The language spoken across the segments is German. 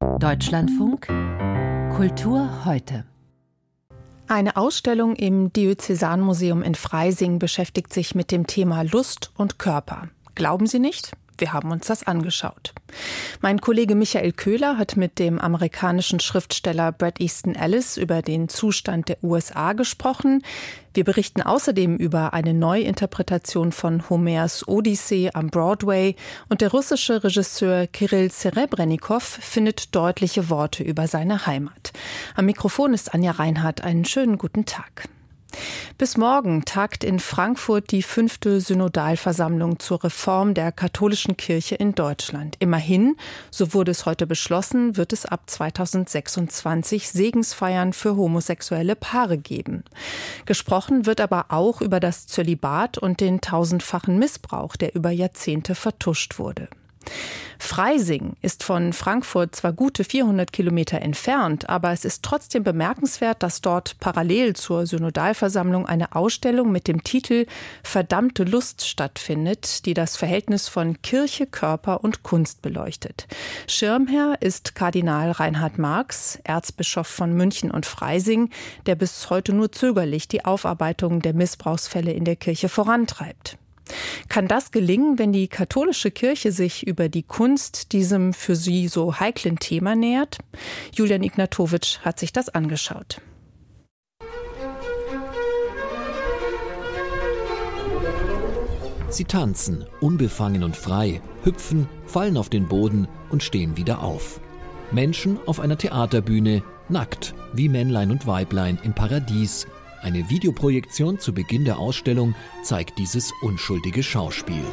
Deutschlandfunk Kultur heute. Eine Ausstellung im Diözesanmuseum in Freising beschäftigt sich mit dem Thema Lust und Körper. Glauben Sie nicht? Wir haben uns das angeschaut. Mein Kollege Michael Köhler hat mit dem amerikanischen Schriftsteller Brad Easton Ellis über den Zustand der USA gesprochen. Wir berichten außerdem über eine Neuinterpretation von Homers Odyssee am Broadway und der russische Regisseur Kirill Serebrennikov findet deutliche Worte über seine Heimat. Am Mikrofon ist Anja Reinhardt. Einen schönen guten Tag. Bis morgen tagt in Frankfurt die fünfte Synodalversammlung zur Reform der katholischen Kirche in Deutschland. Immerhin, so wurde es heute beschlossen, wird es ab 2026 Segensfeiern für homosexuelle Paare geben. Gesprochen wird aber auch über das Zölibat und den tausendfachen Missbrauch, der über Jahrzehnte vertuscht wurde. Freising ist von Frankfurt zwar gute 400 Kilometer entfernt, aber es ist trotzdem bemerkenswert, dass dort parallel zur Synodalversammlung eine Ausstellung mit dem Titel Verdammte Lust stattfindet, die das Verhältnis von Kirche, Körper und Kunst beleuchtet. Schirmherr ist Kardinal Reinhard Marx, Erzbischof von München und Freising, der bis heute nur zögerlich die Aufarbeitung der Missbrauchsfälle in der Kirche vorantreibt. Kann das gelingen, wenn die katholische Kirche sich über die Kunst diesem für sie so heiklen Thema nähert? Julian Ignatowitsch hat sich das angeschaut. Sie tanzen, unbefangen und frei, hüpfen, fallen auf den Boden und stehen wieder auf. Menschen auf einer Theaterbühne, nackt, wie Männlein und Weiblein im Paradies, eine Videoprojektion zu Beginn der Ausstellung zeigt dieses unschuldige Schauspiel.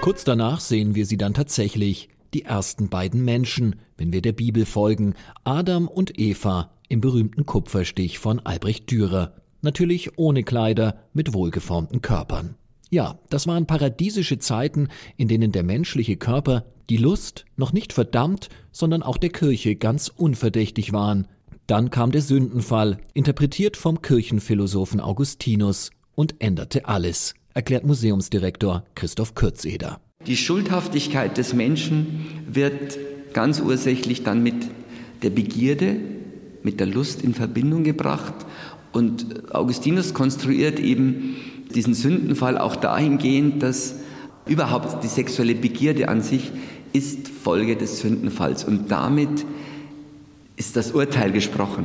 Kurz danach sehen wir sie dann tatsächlich, die ersten beiden Menschen, wenn wir der Bibel folgen, Adam und Eva im berühmten Kupferstich von Albrecht Dürer, natürlich ohne Kleider, mit wohlgeformten Körpern. Ja, das waren paradiesische Zeiten, in denen der menschliche Körper, die Lust noch nicht verdammt, sondern auch der Kirche ganz unverdächtig waren, dann kam der Sündenfall, interpretiert vom Kirchenphilosophen Augustinus, und änderte alles, erklärt Museumsdirektor Christoph Kürzeder. Die Schuldhaftigkeit des Menschen wird ganz ursächlich dann mit der Begierde, mit der Lust in Verbindung gebracht. Und Augustinus konstruiert eben diesen Sündenfall auch dahingehend, dass überhaupt die sexuelle Begierde an sich ist Folge des Sündenfalls und damit ist das Urteil gesprochen.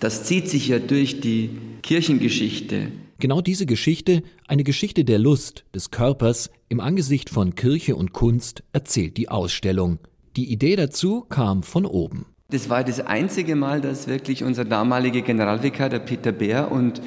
Das zieht sich ja durch die Kirchengeschichte. Genau diese Geschichte, eine Geschichte der Lust, des Körpers im Angesicht von Kirche und Kunst, erzählt die Ausstellung. Die Idee dazu kam von oben. Das war das einzige Mal, dass wirklich unser damaliger Generalvikar, der Peter Bär und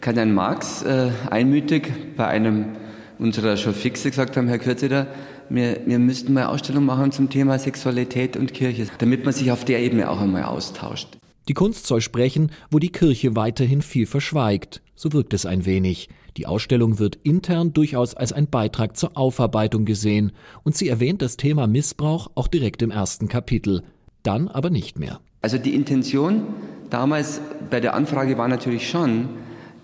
Kardinal Marx äh, einmütig bei einem unserer schon fixe gesagt haben, Herr Kürzeder, wir, wir müssten mal Ausstellung machen zum Thema Sexualität und Kirche, damit man sich auf der Ebene auch einmal austauscht. Die Kunst soll sprechen, wo die Kirche weiterhin viel verschweigt. So wirkt es ein wenig. Die Ausstellung wird intern durchaus als ein Beitrag zur Aufarbeitung gesehen und sie erwähnt das Thema Missbrauch auch direkt im ersten Kapitel. Dann aber nicht mehr. Also die Intention damals bei der Anfrage war natürlich schon,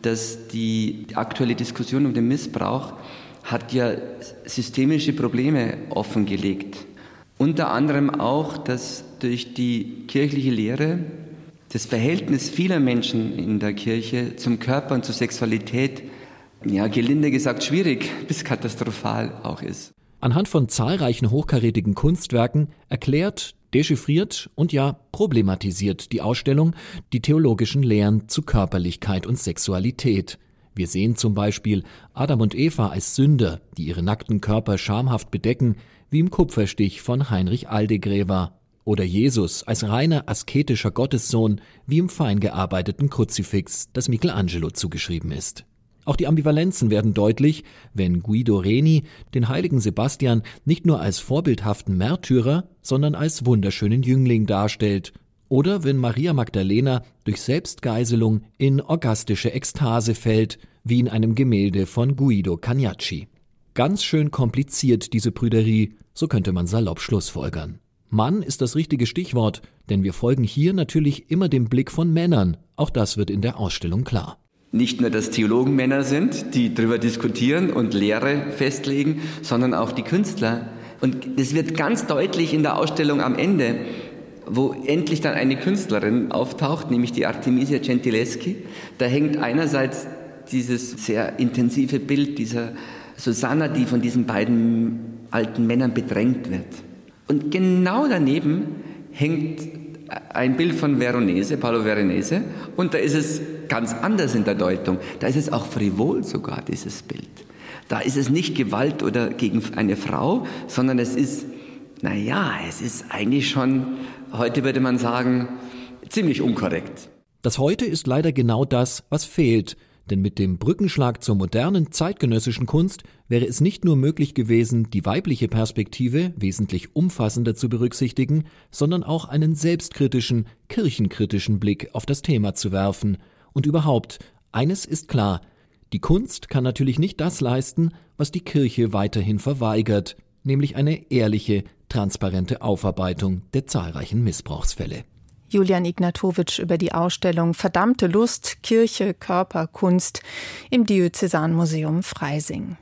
dass die aktuelle Diskussion um den Missbrauch hat ja systemische Probleme offengelegt. Unter anderem auch, dass durch die kirchliche Lehre das Verhältnis vieler Menschen in der Kirche zum Körper und zur Sexualität, ja, gelinde gesagt, schwierig bis katastrophal auch ist. Anhand von zahlreichen hochkarätigen Kunstwerken erklärt, dechiffriert und ja problematisiert die Ausstellung die theologischen Lehren zu Körperlichkeit und Sexualität. Wir sehen zum Beispiel Adam und Eva als Sünder, die ihre nackten Körper schamhaft bedecken, wie im Kupferstich von Heinrich Aldegrever. Oder Jesus als reiner asketischer Gottessohn, wie im fein gearbeiteten Kruzifix, das Michelangelo zugeschrieben ist. Auch die Ambivalenzen werden deutlich, wenn Guido Reni den heiligen Sebastian nicht nur als vorbildhaften Märtyrer, sondern als wunderschönen Jüngling darstellt oder wenn Maria Magdalena durch Selbstgeiselung in orgastische Ekstase fällt, wie in einem Gemälde von Guido Cagnacci. Ganz schön kompliziert diese Prüderie, so könnte man salopp schlussfolgern. Mann ist das richtige Stichwort, denn wir folgen hier natürlich immer dem Blick von Männern, auch das wird in der Ausstellung klar. Nicht nur, dass Theologen Männer sind, die darüber diskutieren und Lehre festlegen, sondern auch die Künstler, Und das wird ganz deutlich in der Ausstellung am Ende, wo endlich dann eine Künstlerin auftaucht, nämlich die Artemisia Gentileschi. Da hängt einerseits dieses sehr intensive Bild dieser Susanna, die von diesen beiden alten Männern bedrängt wird. Und genau daneben hängt ein Bild von Veronese, Paolo Veronese, und da ist es ganz anders in der Deutung. Da ist es auch frivol sogar, dieses Bild. Da ist es nicht Gewalt oder gegen eine Frau, sondern es ist, naja, es ist eigentlich schon, heute würde man sagen, ziemlich unkorrekt. Das heute ist leider genau das, was fehlt. Denn mit dem Brückenschlag zur modernen zeitgenössischen Kunst wäre es nicht nur möglich gewesen, die weibliche Perspektive wesentlich umfassender zu berücksichtigen, sondern auch einen selbstkritischen, kirchenkritischen Blick auf das Thema zu werfen. Und überhaupt, eines ist klar, die Kunst kann natürlich nicht das leisten, was die Kirche weiterhin verweigert, nämlich eine ehrliche, transparente Aufarbeitung der zahlreichen Missbrauchsfälle. Julian Ignatowitsch über die Ausstellung Verdammte Lust, Kirche, Körper, Kunst im Diözesanmuseum Freising.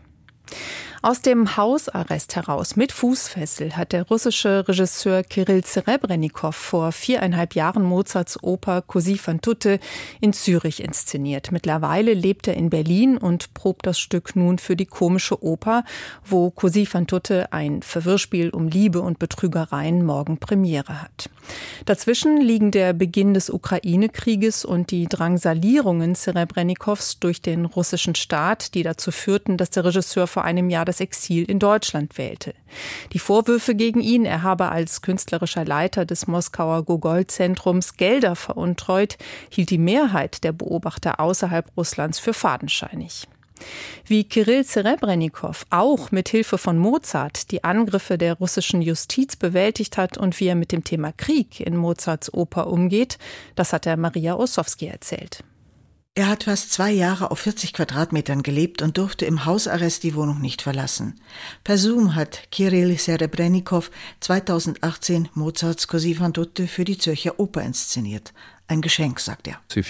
Aus dem Hausarrest heraus mit Fußfessel hat der russische Regisseur Kirill Serebrennikov vor viereinhalb Jahren Mozarts Oper Così fan tutte in Zürich inszeniert. Mittlerweile lebt er in Berlin und probt das Stück nun für die komische Oper, wo Così fan tutte ein Verwirrspiel um Liebe und Betrügereien morgen Premiere hat. Dazwischen liegen der Beginn des Ukraine-Krieges und die Drangsalierungen Serebrennikows durch den russischen Staat, die dazu führten, dass der Regisseur vor einem Jahr das Exil in Deutschland wählte. Die Vorwürfe gegen ihn, er habe als künstlerischer Leiter des Moskauer Gogol-Zentrums Gelder veruntreut, hielt die Mehrheit der Beobachter außerhalb Russlands für fadenscheinig. Wie Kirill Serebrennikov auch mit Hilfe von Mozart die Angriffe der russischen Justiz bewältigt hat und wie er mit dem Thema Krieg in Mozarts Oper umgeht, das hat er Maria Ossowski erzählt. Er hat fast zwei Jahre auf 40 Quadratmetern gelebt und durfte im Hausarrest die Wohnung nicht verlassen. Per Zoom hat Kirill Serebrennikov 2018 Mozarts Così fan tutte für die Zürcher Oper inszeniert. Ein Geschenk, sagt er. Uh,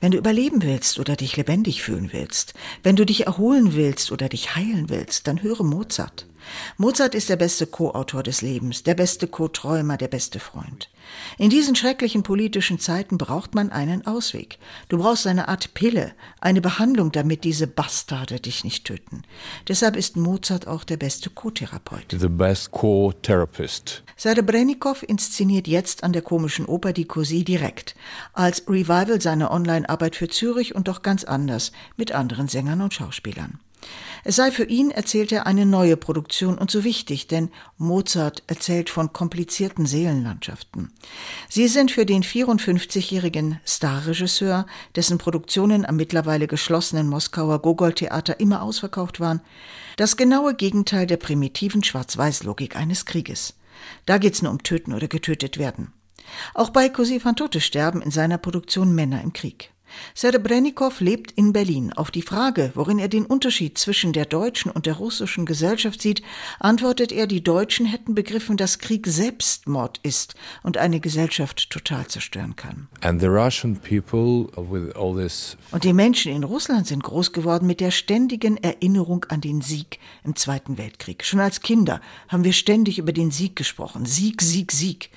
wenn du überleben willst oder dich lebendig fühlen willst, wenn du dich erholen willst oder dich heilen willst, dann höre Mozart. Mozart ist der beste Co-Autor des Lebens, der beste Co-Träumer, der beste Freund. In diesen schrecklichen politischen Zeiten braucht man einen Ausweg. Du brauchst eine Art Pille, eine Behandlung, damit diese Bastarde dich nicht töten. Deshalb ist Mozart auch der beste Co-Therapeut. The best Co-Therapist. Serebrennikov inszeniert jetzt an der komischen Oper die Così direkt, als Revival seiner Online-Arbeit für Zürich und doch ganz anders, mit anderen Sängern und Schauspielern. Es sei für ihn, erzählt er, eine neue Produktion und so wichtig, denn Mozart erzählt von komplizierten Seelenlandschaften. Sie sind für den 54-jährigen Starregisseur, dessen Produktionen am mittlerweile geschlossenen Moskauer Gogol-Theater immer ausverkauft waren, das genaue Gegenteil der primitiven Schwarz-Weiß-Logik eines Krieges. Da geht's nur um Töten oder getötet werden. Auch bei Così fan tutte sterben in seiner Produktion Männer im Krieg. Serebrennikov lebt in Berlin. Auf die Frage, worin er den Unterschied zwischen der deutschen und der russischen Gesellschaft sieht, antwortet er, die Deutschen hätten begriffen, dass Krieg Selbstmord ist und eine Gesellschaft total zerstören kann. und die Menschen in Russland sind groß geworden mit der ständigen Erinnerung an den Sieg im Zweiten Weltkrieg. Schon als Kinder haben wir ständig über den Sieg gesprochen. Sieg, Sieg, Sieg.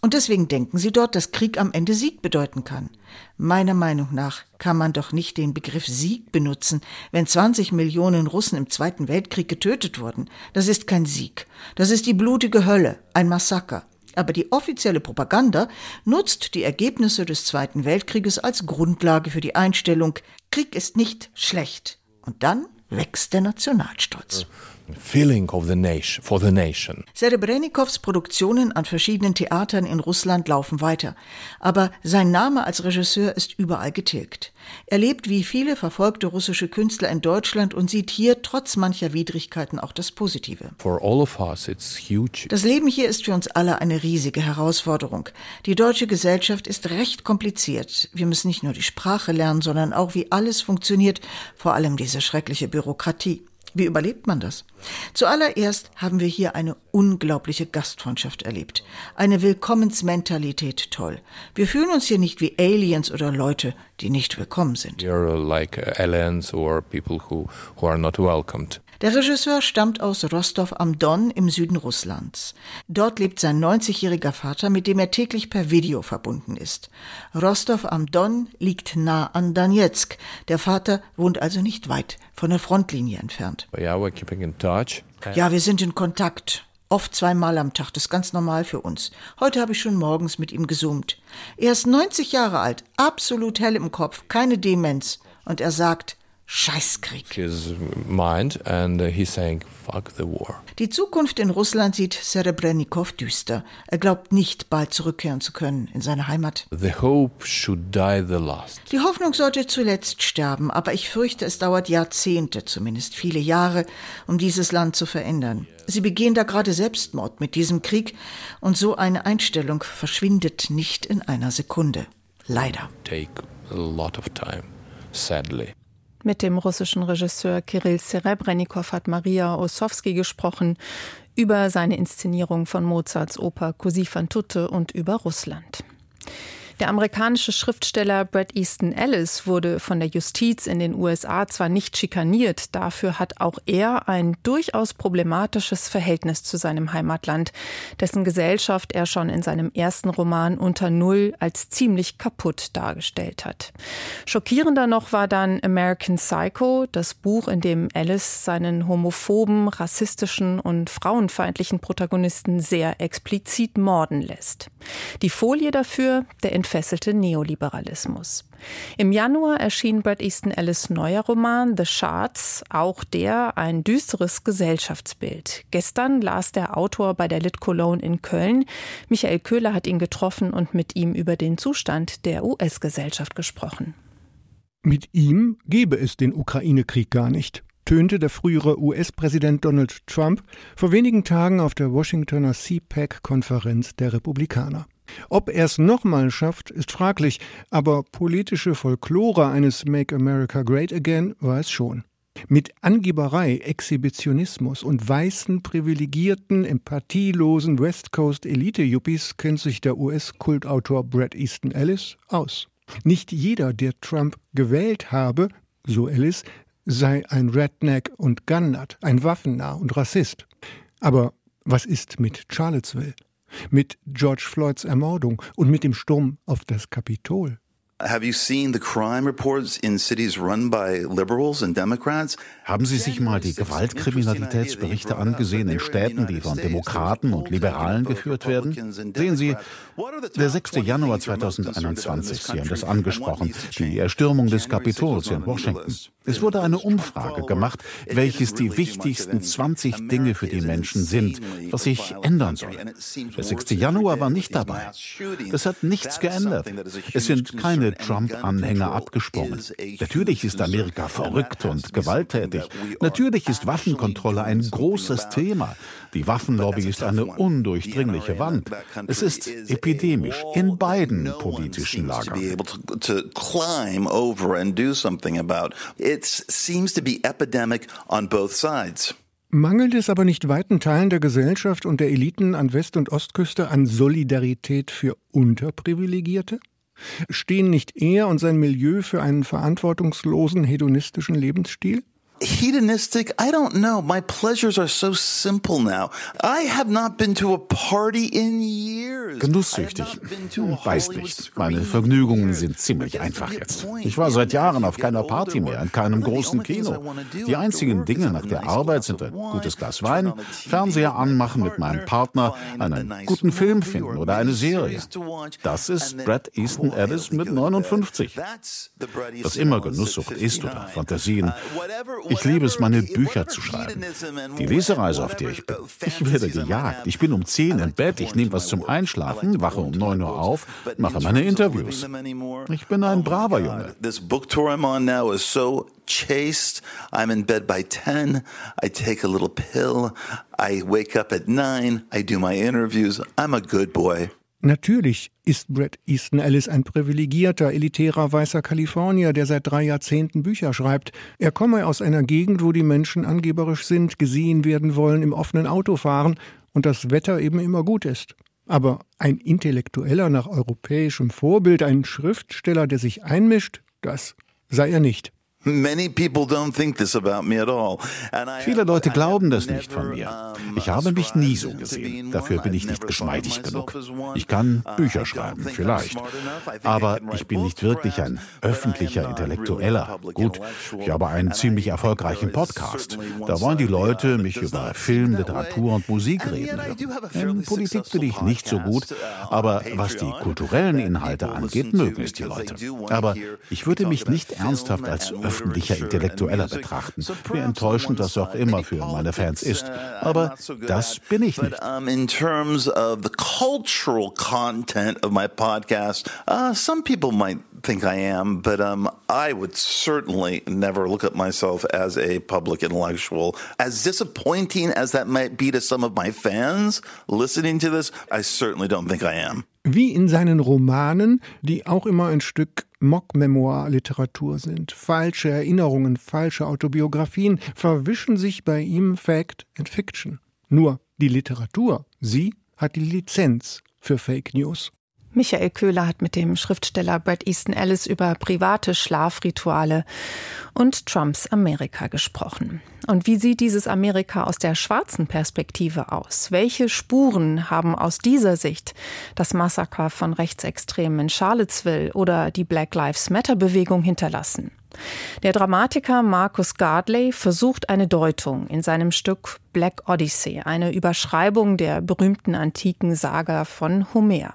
Und deswegen denken sie dort, dass Krieg am Ende Sieg bedeuten kann. Meiner Meinung nach kann man doch nicht den Begriff Sieg benutzen, wenn 20 Millionen Russen im Zweiten Weltkrieg getötet wurden. Das ist kein Sieg. Das ist die blutige Hölle, ein Massaker. Aber die offizielle Propaganda nutzt die Ergebnisse des Zweiten Weltkrieges als Grundlage für die Einstellung, Krieg ist nicht schlecht. Und dann wächst der Nationalstolz feeling of the nation, for the nation. Serebrennikows Produktionen an verschiedenen Theatern in Russland laufen weiter, aber sein Name als Regisseur ist überall getilgt. Er lebt wie viele verfolgte russische Künstler in Deutschland und sieht hier trotz mancher Widrigkeiten auch das Positive. For all of us it's huge. Das Leben hier ist für uns alle eine riesige Herausforderung. Die deutsche Gesellschaft ist recht kompliziert. Wir müssen nicht nur die Sprache lernen, sondern auch wie alles funktioniert, vor allem diese schreckliche Bürokratie. Wie überlebt man das? Zuallererst haben wir hier eine unglaubliche Gastfreundschaft erlebt. Eine Willkommensmentalität toll. Wir fühlen uns hier nicht wie Aliens oder Leute, die nicht willkommen sind. Are like aliens or people who, who are not welcomed. Der Regisseur stammt aus Rostov am Don im Süden Russlands. Dort lebt sein 90-jähriger Vater, mit dem er täglich per Video verbunden ist. Rostov am Don liegt nah an Donetsk. Der Vater wohnt also nicht weit von der Frontlinie entfernt. Yeah, we're keeping in touch. Ja, wir sind in Kontakt. Oft zweimal am Tag, das ist ganz normal für uns. Heute habe ich schon morgens mit ihm gesummt. Er ist 90 Jahre alt, absolut hell im Kopf, keine Demenz. Und er sagt, Scheißkrieg. His mind and uh, he's saying fuck the war. Die Zukunft in Russland sieht Serebrennikov düster. Er glaubt nicht, bald zurückkehren zu können in seine Heimat. The hope should die the last. Die Hoffnung sollte zuletzt sterben, aber ich fürchte, es dauert Jahrzehnte, zumindest viele Jahre, um dieses Land zu verändern. Sie begehen da gerade Selbstmord mit diesem Krieg und so eine Einstellung verschwindet nicht in einer Sekunde. Leider. Take a lot of time, sadly. Mit dem russischen Regisseur Kirill Serebrennikov hat Maria Ossowski gesprochen über seine Inszenierung von Mozarts Oper Così fan tutte und über Russland. Der amerikanische Schriftsteller Bret Easton Ellis wurde von der Justiz in den USA zwar nicht schikaniert, dafür hat auch er ein durchaus problematisches Verhältnis zu seinem Heimatland, dessen Gesellschaft er schon in seinem ersten Roman Unter Null als ziemlich kaputt dargestellt hat. Schockierender noch war dann American Psycho, das Buch, in dem Ellis seinen homophoben, rassistischen und frauenfeindlichen Protagonisten sehr explizit morden lässt. Die Folie dafür, der entfesselte Neoliberalismus. Im Januar erschien Bret Easton Ellis neuer Roman The Shards, auch der ein düsteres Gesellschaftsbild. Gestern las der Autor bei der Lit Cologne in Köln. Michael Köhler hat ihn getroffen und mit ihm über den Zustand der US-Gesellschaft gesprochen. Mit ihm gebe es den Ukraine-Krieg gar nicht tönte der frühere US-Präsident Donald Trump vor wenigen Tagen auf der Washingtoner CPAC-Konferenz der Republikaner. Ob er es nochmal schafft, ist fraglich, aber politische Folklore eines Make America Great Again war es schon. Mit Angeberei, Exhibitionismus und weißen, privilegierten, empathielosen West Coast Elite-Yuppies kennt sich der US-Kultautor Brad Easton Ellis aus. Nicht jeder, der Trump gewählt habe, so Ellis, sei ein Redneck und Gunnut, ein Waffennah und Rassist. Aber was ist mit Charlottesville? Mit George Floyds Ermordung und mit dem Sturm auf das Kapitol. Have you seen the crime reports in cities run by liberals and Democrats? Haben Sie sich mal die Gewaltkriminalitätsberichte angesehen in Städten, die von Demokraten und Liberalen geführt werden? Sehen Sie, der 6. Januar 2021, Sie haben das angesprochen, die Erstürmung des Kapitols in Washington. Es wurde eine Umfrage gemacht, welches die wichtigsten 20 Dinge für die Menschen sind, was sich ändern soll. Der 6. Januar war nicht dabei. Das hat nichts geändert. Es sind keine Trump-Anhänger abgesprungen. Natürlich ist Amerika verrückt und gewalttätig. Natürlich ist Waffenkontrolle ein großes Thema. Die Waffenlobby ist eine undurchdringliche Wand. Es ist epidemisch in beiden politischen Lagern. Mangelt es aber nicht weiten Teilen der Gesellschaft und der Eliten an West- und Ostküste an Solidarität für Unterprivilegierte? Stehen nicht er und sein Milieu für einen verantwortungslosen hedonistischen Lebensstil? Hedonistic? I don't know. My pleasures are so simple now. I have not been to a party in years. Genusssüchtig hm, weiß nicht. meine vergnügungen sind ziemlich einfach jetzt. ich war seit jahren auf keiner party mehr in keinem großen kino. Die einzigen dinge nach der arbeit sind ein gutes glas wein fernseher anmachen mit meinem partner? Einen guten film finden oder eine serie. das ist brad easton ellis mit 59 was immer genusssucht ist oder fantasien ich liebe es, meine Bücher zu schreiben. Die Lesereise, auf der ich bin. Ich werde gejagt. Ich bin um 10 im Bett, ich nehme was zum Einschlafen, wache um 9 Uhr auf, mache meine Interviews. Ich bin ein braver Junge. This book tour I'm on chaste. I'm in bed by 10. I take a little pill. I wake up at 9. I do my interviews. I'm a good boy. Natürlich ist Brett Easton Ellis ein privilegierter, elitärer weißer Kalifornier, der seit drei Jahrzehnten Bücher schreibt. Er komme aus einer Gegend, wo die Menschen angeberisch sind, gesehen werden wollen, im offenen Auto fahren und das Wetter eben immer gut ist. Aber ein Intellektueller nach europäischem Vorbild, ein Schriftsteller, der sich einmischt, das sei er nicht. Viele Leute glauben das nicht von mir. Ich habe mich nie so gesehen. Dafür bin ich nicht geschmeidig genug. Ich kann Uh, Bücher schreiben, vielleicht. Aber ich bin nicht wirklich ein öffentlicher Intellektueller. Gut, ich habe einen ziemlich erfolgreichen Podcast. Da wollen die Leute mich über Film, Literatur und Musik reden. In Politik bin ich nicht so gut, aber was die kulturellen Inhalte angeht, mögen es die Leute. Aber ich würde mich nicht ernsthaft als öffentlicher Intellektueller betrachten. Wie enttäuschend das auch immer für meine Fans ist. Aber das bin ich nicht. in terms of the cultural content of my podcast, uh, some people might think I am, but um, I would certainly never look at myself as a public intellectual. As disappointing as that might be to some of my fans listening to this, I certainly don't think I am. Wie in seinen Romanen, die auch immer ein Stück Mock-Memoir-Literatur sind. Falsche Erinnerungen, falsche Autobiografien verwischen sich bei ihm Fact and Fiction. Nur die Literatur, sie hat die Lizenz für Fake News. Michael Köhler hat mit dem Schriftsteller Brad Easton Ellis über private Schlafrituale und Trumps Amerika gesprochen. Und wie sieht dieses Amerika aus der schwarzen Perspektive aus? Welche Spuren haben aus dieser Sicht das Massaker von Rechtsextremen in Charlottesville oder die Black Lives Matter Bewegung hinterlassen? Der Dramatiker Marcus Gardley versucht eine Deutung in seinem Stück Black Odyssey, eine Überschreibung der berühmten antiken Saga von Homer.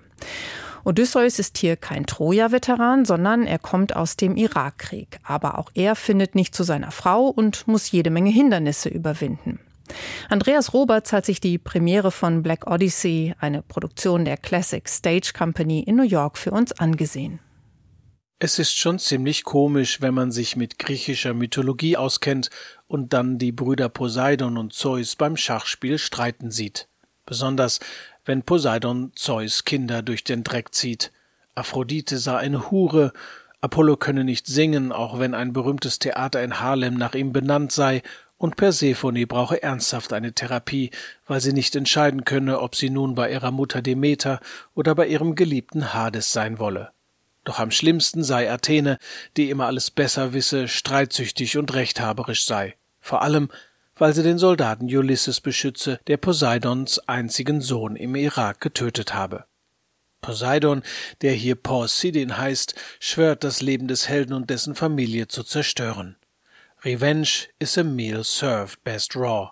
Odysseus ist hier kein Troja-Veteran, sondern er kommt aus dem Irakkrieg. Aber auch er findet nicht zu seiner Frau und muss jede Menge Hindernisse überwinden. Andreas Roberts hat sich die Premiere von Black Odyssey, eine Produktion der Classic Stage Company in New York, für uns angesehen. Es ist schon ziemlich komisch, wenn man sich mit griechischer Mythologie auskennt und dann die Brüder Poseidon und Zeus beim Schachspiel streiten sieht. Besonders wenn Poseidon Zeus Kinder durch den Dreck zieht. Aphrodite sah eine Hure, Apollo könne nicht singen, auch wenn ein berühmtes Theater in Harlem nach ihm benannt sei, und Persephone brauche ernsthaft eine Therapie, weil sie nicht entscheiden könne, ob sie nun bei ihrer Mutter Demeter oder bei ihrem geliebten Hades sein wolle. Doch am schlimmsten sei Athene, die immer alles besser wisse, streitsüchtig und rechthaberisch sei. Vor allem, weil sie den Soldaten Ulysses beschütze, der Poseidons einzigen Sohn im Irak getötet habe. Poseidon, der hier Porsidin heißt, schwört das Leben des Helden und dessen Familie zu zerstören. Revenge is a meal served best raw.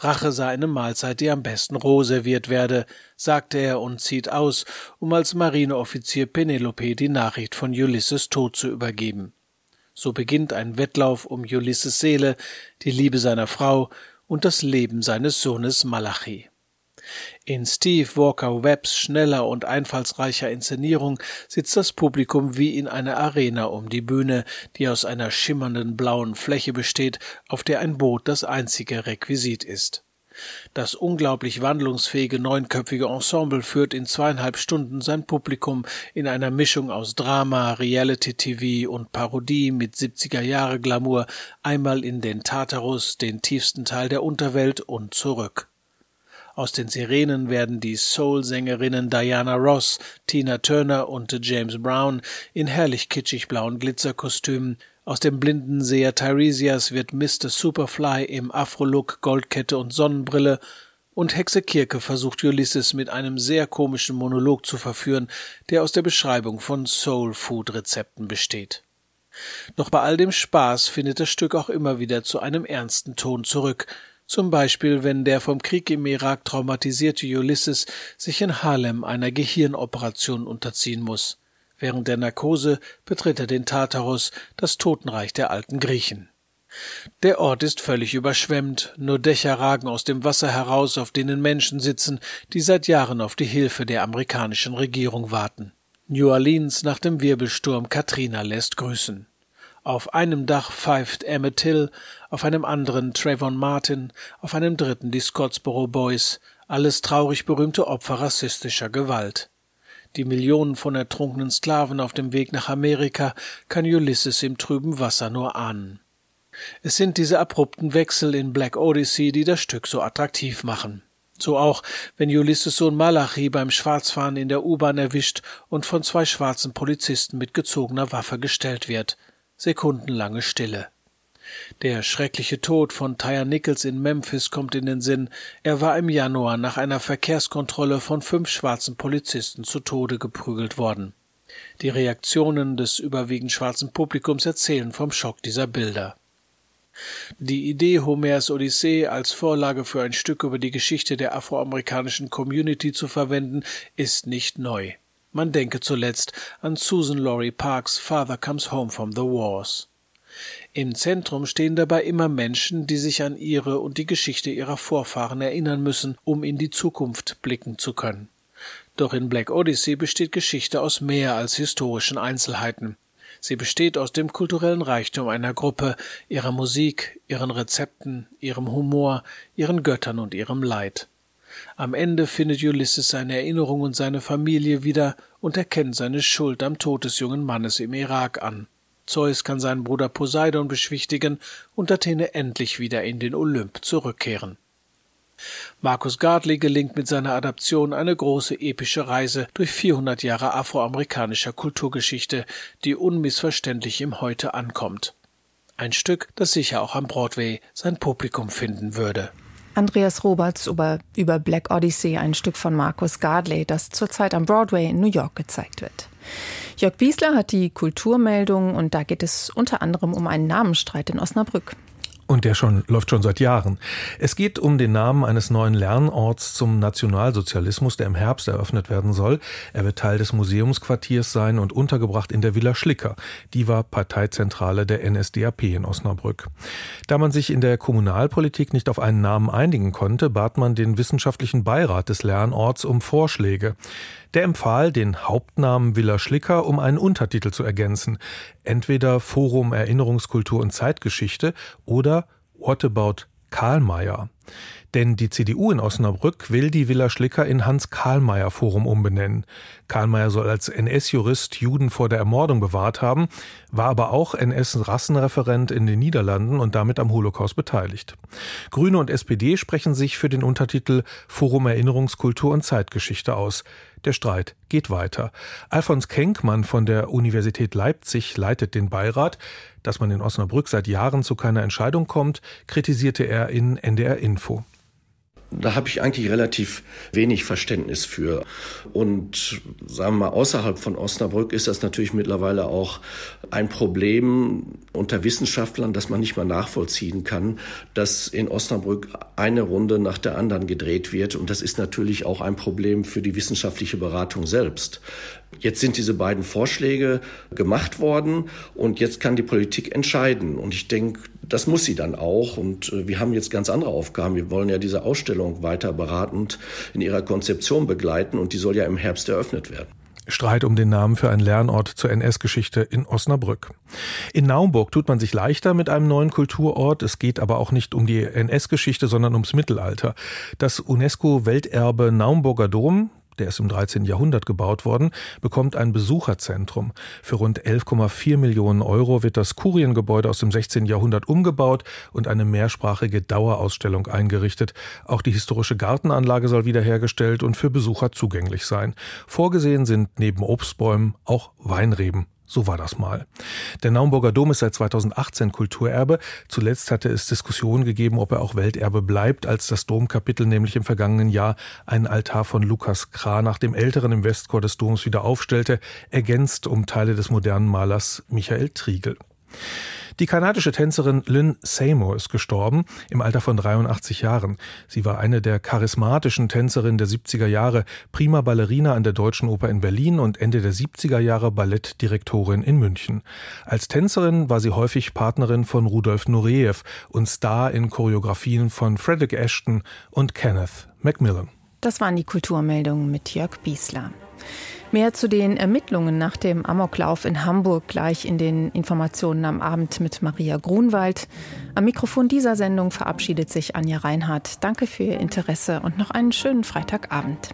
Rache sei eine Mahlzeit, die am besten roh serviert werde, sagte er und zieht aus, um als Marineoffizier Penelope die Nachricht von Ulysses Tod zu übergeben. So beginnt ein Wettlauf um Ulysses Seele, die Liebe seiner Frau und das Leben seines Sohnes Malachi. In Steve Walker Webbs schneller und einfallsreicher Inszenierung sitzt das Publikum wie in einer Arena um die Bühne, die aus einer schimmernden blauen Fläche besteht, auf der ein Boot das einzige Requisit ist. Das unglaublich wandlungsfähige neunköpfige Ensemble führt in zweieinhalb Stunden sein Publikum in einer Mischung aus Drama, Reality-TV und Parodie mit 70er Jahre Glamour einmal in den Tartarus, den tiefsten Teil der Unterwelt und zurück. Aus den Sirenen werden die Soul-Sängerinnen Diana Ross, Tina Turner und James Brown in herrlich kitschig blauen Glitzerkostümen. Aus dem blinden Seher Tiresias wird Mr. Superfly im Afro-Look, Goldkette und Sonnenbrille und Hexe Kirke versucht Ulysses mit einem sehr komischen Monolog zu verführen, der aus der Beschreibung von Soul-Food-Rezepten besteht. Doch bei all dem Spaß findet das Stück auch immer wieder zu einem ernsten Ton zurück, zum Beispiel wenn der vom Krieg im Irak traumatisierte Ulysses sich in Harlem einer Gehirnoperation unterziehen muss. Während der Narkose betritt er den Tartarus, das Totenreich der alten Griechen. Der Ort ist völlig überschwemmt, nur Dächer ragen aus dem Wasser heraus, auf denen Menschen sitzen, die seit Jahren auf die Hilfe der amerikanischen Regierung warten. New Orleans nach dem Wirbelsturm Katrina lässt grüßen. Auf einem Dach pfeift Emmett Till, auf einem anderen Trayvon Martin, auf einem dritten die Scottsboro Boys, alles traurig berühmte Opfer rassistischer Gewalt. Die Millionen von ertrunkenen Sklaven auf dem Weg nach Amerika kann Ulysses im trüben Wasser nur ahnen. Es sind diese abrupten Wechsel in Black Odyssey, die das Stück so attraktiv machen. So auch, wenn Ulysses Sohn Malachi beim Schwarzfahren in der U-Bahn erwischt und von zwei schwarzen Polizisten mit gezogener Waffe gestellt wird. Sekundenlange Stille. Der schreckliche Tod von Tyre Nichols in Memphis kommt in den Sinn. Er war im Januar nach einer Verkehrskontrolle von fünf schwarzen Polizisten zu Tode geprügelt worden. Die Reaktionen des überwiegend schwarzen Publikums erzählen vom Schock dieser Bilder. Die Idee, Homers Odyssee als Vorlage für ein Stück über die Geschichte der afroamerikanischen Community zu verwenden, ist nicht neu. Man denke zuletzt an Susan Laurie Parks Father Comes Home from the Wars. Im Zentrum stehen dabei immer Menschen, die sich an ihre und die Geschichte ihrer Vorfahren erinnern müssen, um in die Zukunft blicken zu können. Doch in Black Odyssey besteht Geschichte aus mehr als historischen Einzelheiten. Sie besteht aus dem kulturellen Reichtum einer Gruppe, ihrer Musik, ihren Rezepten, ihrem Humor, ihren Göttern und ihrem Leid. Am Ende findet Ulysses seine Erinnerung und seine Familie wieder und erkennt seine Schuld am Tod des jungen Mannes im Irak an. Zeus kann seinen Bruder Poseidon beschwichtigen und Athene endlich wieder in den Olymp zurückkehren. Markus Gardley gelingt mit seiner Adaption eine große epische Reise durch 400 Jahre afroamerikanischer Kulturgeschichte, die unmissverständlich im Heute ankommt. Ein Stück, das sicher auch am Broadway sein Publikum finden würde. Andreas Roberts über, über Black Odyssey, ein Stück von Markus Gardley, das zurzeit am Broadway in New York gezeigt wird. Jörg Biesler hat die Kulturmeldung und da geht es unter anderem um einen Namensstreit in Osnabrück. Und der schon, läuft schon seit Jahren. Es geht um den Namen eines neuen Lernorts zum Nationalsozialismus, der im Herbst eröffnet werden soll. Er wird Teil des Museumsquartiers sein und untergebracht in der Villa Schlicker. Die war Parteizentrale der NSDAP in Osnabrück. Da man sich in der Kommunalpolitik nicht auf einen Namen einigen konnte, bat man den wissenschaftlichen Beirat des Lernorts um Vorschläge. Der empfahl, den Hauptnamen Villa Schlicker um einen Untertitel zu ergänzen. Entweder Forum Erinnerungskultur und Zeitgeschichte oder What about Karlmeier? Denn die CDU in Osnabrück will die Villa Schlicker in Hans-Karlmeier-Forum umbenennen. Karlmeier soll als NS-Jurist Juden vor der Ermordung bewahrt haben, war aber auch NS-Rassenreferent in den Niederlanden und damit am Holocaust beteiligt. Grüne und SPD sprechen sich für den Untertitel Forum Erinnerungskultur und Zeitgeschichte aus. Der Streit geht weiter. Alfons Kenkmann von der Universität Leipzig leitet den Beirat. Dass man in Osnabrück seit Jahren zu keiner Entscheidung kommt, kritisierte er in NDR Info. Da habe ich eigentlich relativ wenig Verständnis für. Und sagen wir mal, außerhalb von Osnabrück ist das natürlich mittlerweile auch ein Problem unter Wissenschaftlern, dass man nicht mal nachvollziehen kann, dass in Osnabrück eine Runde nach der anderen gedreht wird. Und das ist natürlich auch ein Problem für die wissenschaftliche Beratung selbst. Jetzt sind diese beiden Vorschläge gemacht worden und jetzt kann die Politik entscheiden. Und ich denke, das muss sie dann auch. Und äh, wir haben jetzt ganz andere Aufgaben. Wir wollen ja diese Ausstellung weiter beratend in ihrer Konzeption begleiten und die soll ja im Herbst eröffnet werden. Streit um den Namen für einen Lernort zur NS-Geschichte in Osnabrück. In Naumburg tut man sich leichter mit einem neuen Kulturort. Es geht aber auch nicht um die NS-Geschichte, sondern ums Mittelalter. Das UNESCO-Welterbe Naumburger Dom, der ist im 13. Jahrhundert gebaut worden, bekommt ein Besucherzentrum. Für rund 11,4 Millionen Euro wird das Kuriengebäude aus dem 16. Jahrhundert umgebaut und eine mehrsprachige Dauerausstellung eingerichtet. Auch die historische Gartenanlage soll wiederhergestellt und für Besucher zugänglich sein. Vorgesehen sind neben Obstbäumen auch Weinreben so war das mal. Der Naumburger Dom ist seit 2018 Kulturerbe. Zuletzt hatte es Diskussionen gegeben, ob er auch Welterbe bleibt, als das Domkapitel nämlich im vergangenen Jahr einen Altar von Lukas nach dem Älteren im Westchor des Doms wieder aufstellte, ergänzt um Teile des modernen Malers Michael Triegel. Die kanadische Tänzerin Lynn Seymour ist gestorben, im Alter von 83 Jahren. Sie war eine der charismatischen Tänzerinnen der 70er Jahre, prima Ballerina an der Deutschen Oper in Berlin und Ende der 70er Jahre Ballettdirektorin in München. Als Tänzerin war sie häufig Partnerin von Rudolf Nureyev und Star in Choreografien von Frederick Ashton und Kenneth Macmillan. Das waren die Kulturmeldungen mit Jörg Biesler. Mehr zu den Ermittlungen nach dem Amoklauf in Hamburg gleich in den Informationen am Abend mit Maria Grunwald. Am Mikrofon dieser Sendung verabschiedet sich Anja Reinhardt. Danke für Ihr Interesse und noch einen schönen Freitagabend.